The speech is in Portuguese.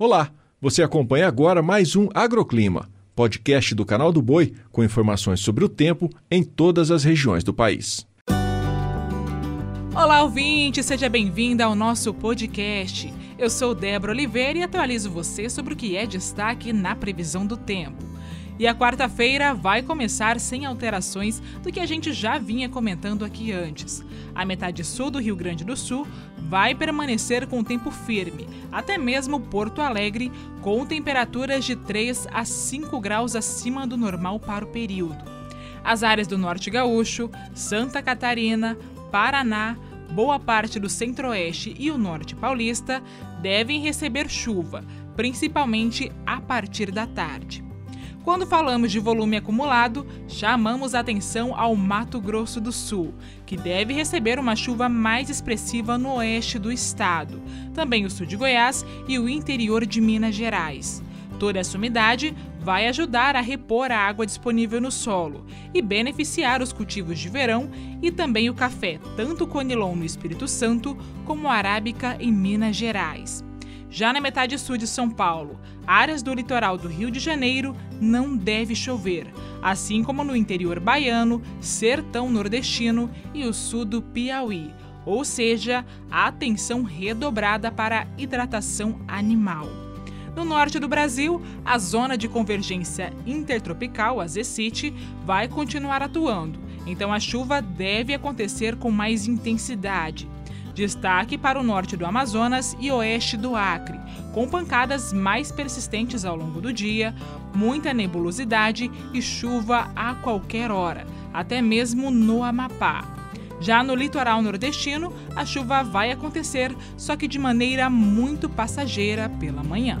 Olá, você acompanha agora mais um Agroclima, podcast do canal do Boi com informações sobre o tempo em todas as regiões do país. Olá, ouvinte, seja bem-vinda ao nosso podcast. Eu sou Débora Oliveira e atualizo você sobre o que é destaque na previsão do tempo. E a quarta-feira vai começar sem alterações do que a gente já vinha comentando aqui antes. A metade sul do Rio Grande do Sul vai permanecer com tempo firme, até mesmo Porto Alegre, com temperaturas de 3 a 5 graus acima do normal para o período. As áreas do Norte Gaúcho, Santa Catarina, Paraná, boa parte do Centro-Oeste e o Norte Paulista devem receber chuva, principalmente a partir da tarde. Quando falamos de volume acumulado, chamamos atenção ao Mato Grosso do Sul, que deve receber uma chuva mais expressiva no oeste do estado, também o sul de Goiás e o interior de Minas Gerais. Toda essa umidade vai ajudar a repor a água disponível no solo e beneficiar os cultivos de verão e também o café, tanto conilon no Espírito Santo como arábica em Minas Gerais. Já na metade sul de São Paulo, áreas do litoral do Rio de Janeiro não deve chover, assim como no interior baiano, sertão nordestino e o sul do Piauí, ou seja, atenção redobrada para a hidratação animal. No norte do Brasil, a zona de convergência intertropical, a ZECIT, vai continuar atuando, então a chuva deve acontecer com mais intensidade. Destaque para o norte do Amazonas e oeste do Acre, com pancadas mais persistentes ao longo do dia, muita nebulosidade e chuva a qualquer hora, até mesmo no Amapá. Já no litoral nordestino, a chuva vai acontecer, só que de maneira muito passageira pela manhã.